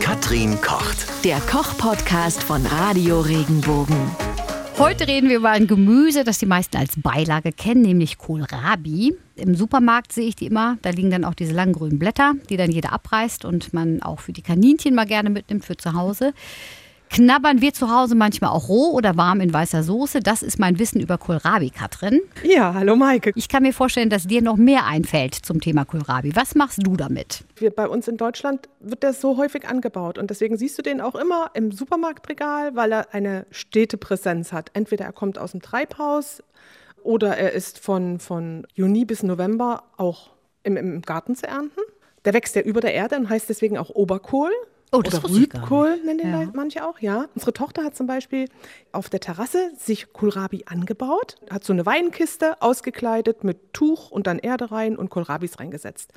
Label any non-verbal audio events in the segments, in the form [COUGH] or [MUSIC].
Katrin kocht. Der Koch-Podcast von Radio Regenbogen. Heute reden wir über ein Gemüse, das die meisten als Beilage kennen, nämlich Kohlrabi. Im Supermarkt sehe ich die immer. Da liegen dann auch diese langen grünen Blätter, die dann jeder abreißt und man auch für die Kaninchen mal gerne mitnimmt für zu Hause. Knabbern wir zu Hause manchmal auch roh oder warm in weißer Soße. Das ist mein Wissen über Kohlrabi, Katrin. Ja, hallo Maike. Ich kann mir vorstellen, dass dir noch mehr einfällt zum Thema Kohlrabi. Was machst du damit? Wir, bei uns in Deutschland wird der so häufig angebaut und deswegen siehst du den auch immer im Supermarktregal, weil er eine stete Präsenz hat. Entweder er kommt aus dem Treibhaus oder er ist von, von Juni bis November auch im, im Garten zu ernten. Der wächst ja über der Erde und heißt deswegen auch Oberkohl. Oh, das Oder Rübkohl nennen den Ja. Manche auch, ja. Unsere Tochter hat zum Beispiel auf der Terrasse sich Kohlrabi angebaut, hat so eine Weinkiste ausgekleidet mit Tuch und dann Erde rein und Kohlrabis reingesetzt.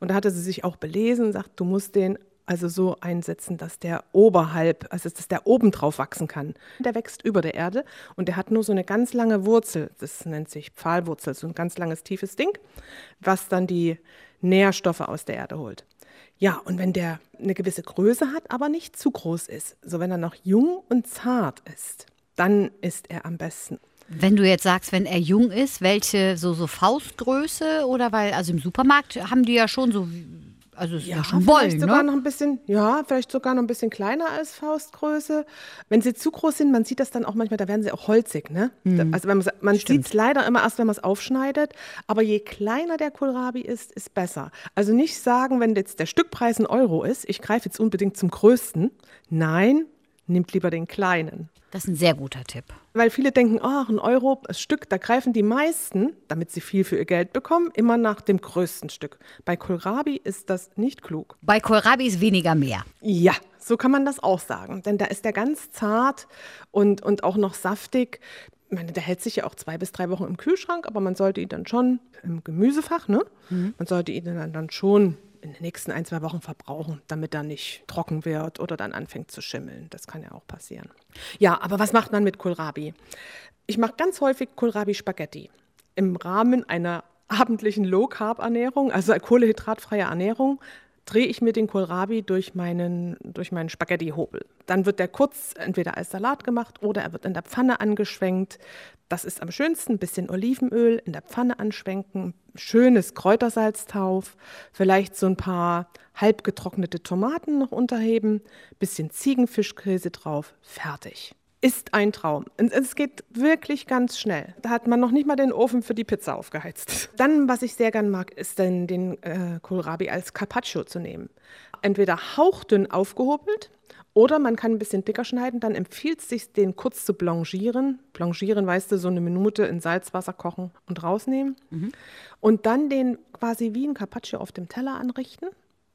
Und da hatte sie sich auch belesen, sagt, du musst den also so einsetzen, dass der oberhalb, also dass der oben drauf wachsen kann. Der wächst über der Erde und der hat nur so eine ganz lange Wurzel, das nennt sich Pfahlwurzel, so ein ganz langes, tiefes Ding, was dann die Nährstoffe aus der Erde holt. Ja, und wenn der eine gewisse Größe hat, aber nicht zu groß ist, so wenn er noch jung und zart ist, dann ist er am besten. Wenn du jetzt sagst, wenn er jung ist, welche so, so Faustgröße oder weil, also im Supermarkt haben die ja schon so, also es ist ja, schon vielleicht Bollen, sogar ne? noch ein bisschen, ja, vielleicht sogar noch ein bisschen kleiner als Faustgröße. Wenn sie zu groß sind, man sieht das dann auch manchmal, da werden sie auch holzig, ne? Da- Also wenn man, man sieht es leider immer erst, wenn man es aufschneidet, aber je kleiner der Kohlrabi ist, ist besser. Also nicht sagen, wenn jetzt der Stückpreis ein Euro ist, ich greife jetzt unbedingt zum größten. Nein, nimmt lieber den kleinen. Das ist ein sehr guter Tipp. Weil viele denken, ach, ein Euro das Stück, da greifen die meisten, damit sie viel für ihr Geld bekommen, immer nach dem größten Stück. Bei Kohlrabi ist das nicht klug. Bei Kohlrabi ist weniger mehr. Ja, so kann man das auch sagen. Denn da ist der ganz zart und, und auch noch saftig. Ich meine, der hält sich ja auch zwei bis drei Wochen im Kühlschrank, aber man sollte ihn dann schon im Gemüsefach, ne? Man sollte ihn dann, dann schon in den nächsten ein, zwei Wochen verbrauchen, damit er nicht trocken wird oder dann anfängt zu schimmeln. Das kann ja auch passieren. Ja, aber was macht man mit Kohlrabi? Ich mache ganz häufig Kohlrabi-Spaghetti im Rahmen einer abendlichen Low-Carb-Ernährung, also kohlehydratfreie Ernährung, drehe ich mir den Kohlrabi durch meinen, durch meinen Spaghetti-Hobel. Dann wird der kurz entweder als Salat gemacht oder er wird in der Pfanne angeschwenkt. Das ist am schönsten, ein bisschen Olivenöl in der Pfanne anschwenken, schönes Kräutersalz drauf, vielleicht so ein paar halbgetrocknete Tomaten noch unterheben, bisschen Ziegenfischkäse drauf, fertig. Ist ein Traum. Es geht wirklich ganz schnell. Da hat man noch nicht mal den Ofen für die Pizza aufgeheizt. [LAUGHS] Dann, was ich sehr gern mag, ist dann den äh, Kohlrabi als Carpaccio zu nehmen. Entweder hauchdünn aufgehobelt oder man kann ein bisschen dicker schneiden. Dann empfiehlt es sich, den kurz zu blanchieren. Blanchieren, weißt du, so eine Minute in Salzwasser kochen und rausnehmen. Und dann den quasi wie ein Carpaccio auf dem Teller anrichten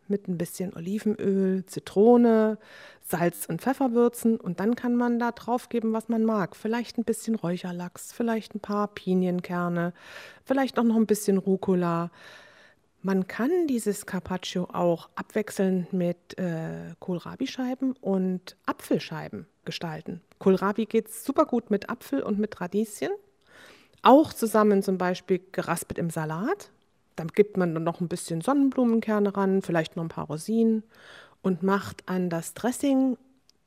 mit ein bisschen Olivenöl, Zitrone, Salz und Pfeffer würzen und dann kann man da drauf geben, was man mag. Vielleicht ein bisschen Räucherlachs, vielleicht ein paar Pinienkerne, vielleicht auch noch ein bisschen Rucola. Man kann dieses Carpaccio auch abwechselnd mit äh, Kohlrabi-Scheiben und Apfelscheiben gestalten. Kohlrabi geht super gut mit Apfel und mit Radieschen. Auch zusammen zum Beispiel geraspelt im Salat. Dann gibt man dann noch ein bisschen Sonnenblumenkerne ran, vielleicht noch ein paar Rosinen und macht an das Dressing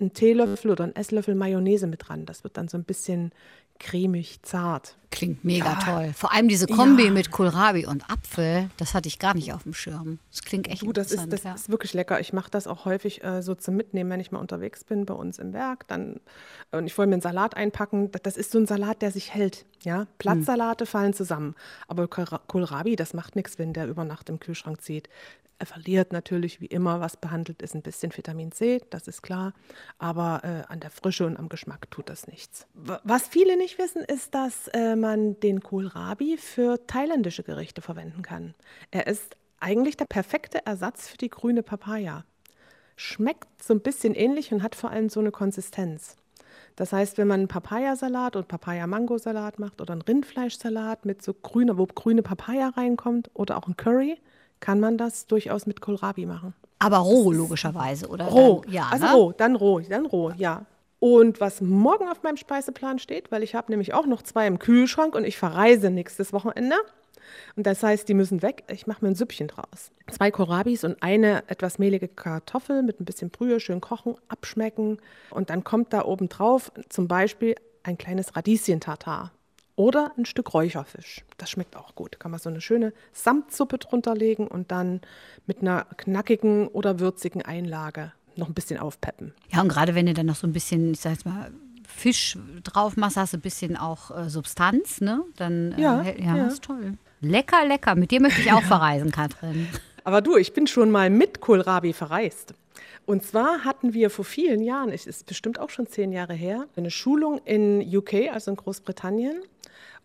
einen Teelöffel oder einen Esslöffel Mayonnaise mit dran. Das wird dann so ein bisschen cremig, zart. Klingt mega toll. Vor allem diese Kombi Ja. mit Kohlrabi und Apfel, das hatte ich gar nicht auf dem Schirm. Das klingt echt Du, das ist, das ja. ist wirklich lecker. Ich mache das auch häufig äh, so zum Mitnehmen, wenn ich mal unterwegs bin bei uns im Werk. Dann, und ich wollte mir einen Salat einpacken. Das, ist so ein Salat, der sich hält. Ja? Platzsalate fallen zusammen. Aber Kohlra- Kohlrabi, das macht nichts, wenn der über Nacht im Kühlschrank zieht. Er verliert natürlich wie immer, was behandelt ist, ein bisschen Vitamin C, das ist klar. Aber äh, an der Frische und am Geschmack tut das nichts. Was viele nicht wissen, ist, dass äh, man den Kohlrabi für thailändische Gerichte verwenden kann. Er ist eigentlich der perfekte Ersatz für die grüne Papaya. Schmeckt so ein bisschen ähnlich und hat vor allem so eine Konsistenz. Das heißt, wenn man einen Papayasalat und Papaya-Mango-Salat macht oder einen Rindfleischsalat mit so grüner, wo grüne Papaya reinkommt oder auch ein Curry, kann man das durchaus mit Kohlrabi machen. Aber roh, logischerweise, oder? Roh, Dann, ja, also ne? roh, dann roh, dann roh, ja. Und was morgen auf meinem Speiseplan steht, weil ich habe nämlich auch noch zwei im Kühlschrank und ich verreise nächstes Wochenende, Und das heißt, die müssen weg. Ich mache mir ein Süppchen draus. Zwei Kohlrabis und eine etwas mehlige Kartoffel mit ein bisschen Brühe, schön kochen, abschmecken. Und dann kommt da oben drauf zum Beispiel ein kleines Radieschen-Tartar. Oder ein Stück Räucherfisch. Das schmeckt auch gut. Kann man so eine schöne Samtsuppe drunter legen und dann mit einer knackigen oder würzigen Einlage noch ein bisschen aufpeppen. Ja, und gerade wenn du dann noch so ein bisschen, ich sag jetzt mal, Fisch drauf machst, hast du ein bisschen auch äh, Substanz, ne? Dann äh, Ja, ja, ja. ist toll. Lecker, lecker. Mit dir möchte ich auch verreisen, Katrin. [LAUGHS] Aber du, ich bin schon mal mit Kohlrabi verreist. Und zwar hatten wir vor vielen Jahren, es ist bestimmt auch schon zehn Jahre her, eine Schulung in UK, also in Großbritannien,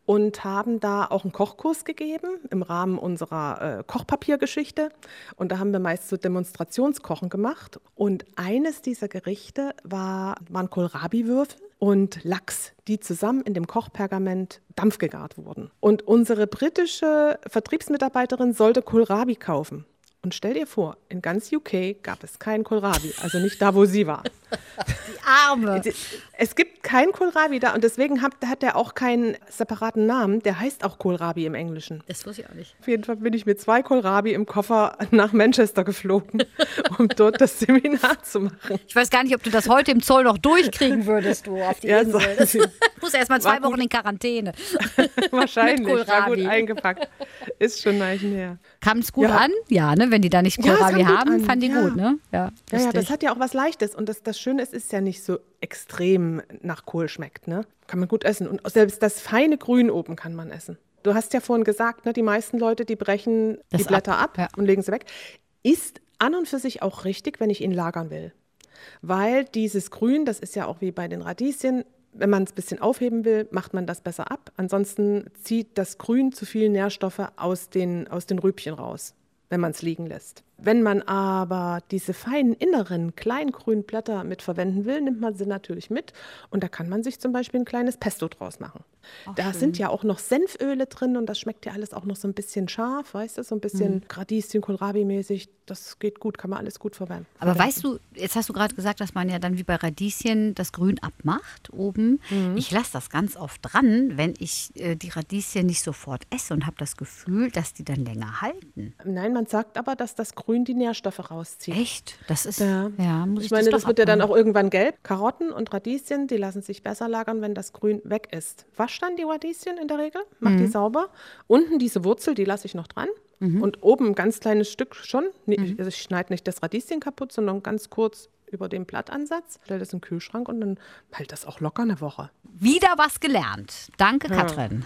und haben da auch einen Kochkurs gegeben im Rahmen unserer äh, Kochpapiergeschichte. Und da haben wir meist so Demonstrationskochen gemacht. Und eines dieser Gerichte war, waren Kohlrabi-Würfel und Lachs, die zusammen in dem Kochpergament dampfgegart wurden. Und unsere britische Vertriebsmitarbeiterin sollte Kohlrabi kaufen. Und stell dir vor, in ganz UK gab es kein Kohlrabi, also nicht da, wo sie war. [LAUGHS] Arme. [LAUGHS] Es gibt kein Kohlrabi da und deswegen hat, hat er auch keinen separaten Namen. Der heißt auch Kohlrabi im Englischen. Das wusste ich auch nicht. Auf jeden Fall bin ich mit zwei Kohlrabi im Koffer nach Manchester geflogen, [LAUGHS] um dort das Seminar zu machen. Ich weiß gar nicht, ob du das heute im Zoll noch durchkriegen würdest, du auf die Ja, Insel. Das muss erst mal zwei gut. Wochen in Quarantäne. [LAUGHS] Wahrscheinlich, Mit war gut eingepackt. Ist schon ein Weilchen her. Kam es gut Ja. an? Ja, ne? Wenn die da nicht Ja, Kohlrabi gut haben, an, fand die ja. gut, ne? Ja, Ja, ja, das hat ja auch was Leichtes. Und das, das Schöne ist, es ist ja nicht so extrem nach Kohl schmeckt. Ne? Kann man gut essen. Und selbst das feine Grün oben kann man essen. Du hast ja vorhin gesagt, ne, die meisten Leute, die brechen Das die Blätter ab, ab, ja. und legen sie weg. Ist an und für sich auch richtig, wenn ich ihn lagern will. Weil dieses Grün, das ist ja auch wie bei den Radieschen, wenn man es ein bisschen aufheben will, macht man das besser ab. Ansonsten zieht das Grün zu viel Nährstoffe aus den, aus den Rübchen raus, wenn man es liegen lässt. Wenn man aber diese feinen inneren kleingrünen Blätter mit verwenden will, nimmt man sie natürlich mit und da kann man sich zum Beispiel ein kleines Pesto draus machen. da sind ja auch noch Senföle drin und das schmeckt ja alles auch noch so ein bisschen scharf, weißt du, so ein bisschen Radieschen, Kohlrabi-mäßig. Das geht gut, kann man alles gut verwenden. Aber weißt du, jetzt hast du gerade gesagt, dass man ja dann wie bei Radieschen das Grün abmacht oben. Mhm. Ich lasse das ganz oft dran, wenn ich äh, die Radieschen nicht sofort esse und habe das Gefühl, dass die dann länger halten. Nein, man sagt aber, dass das Grün die Nährstoffe rauszieht. Echt? Das ist, Ja. ja, muss ich, Ich meine, das, doch wird ja dann auch irgendwann gelb. Karotten und Radieschen, die lassen sich besser lagern, wenn das Grün weg ist. Wasch dann die Radieschen in der Regel, mach Mhm. die sauber. Unten diese Wurzel, die lasse ich noch dran. Mhm. Und oben ein ganz kleines Stück schon. Nee, Also ich schneide nicht das Radieschen kaputt, sondern ganz kurz über den Blattansatz. Stelle das in den Kühlschrank und dann hält das auch locker eine Woche. Wieder was gelernt. Danke, Katrin.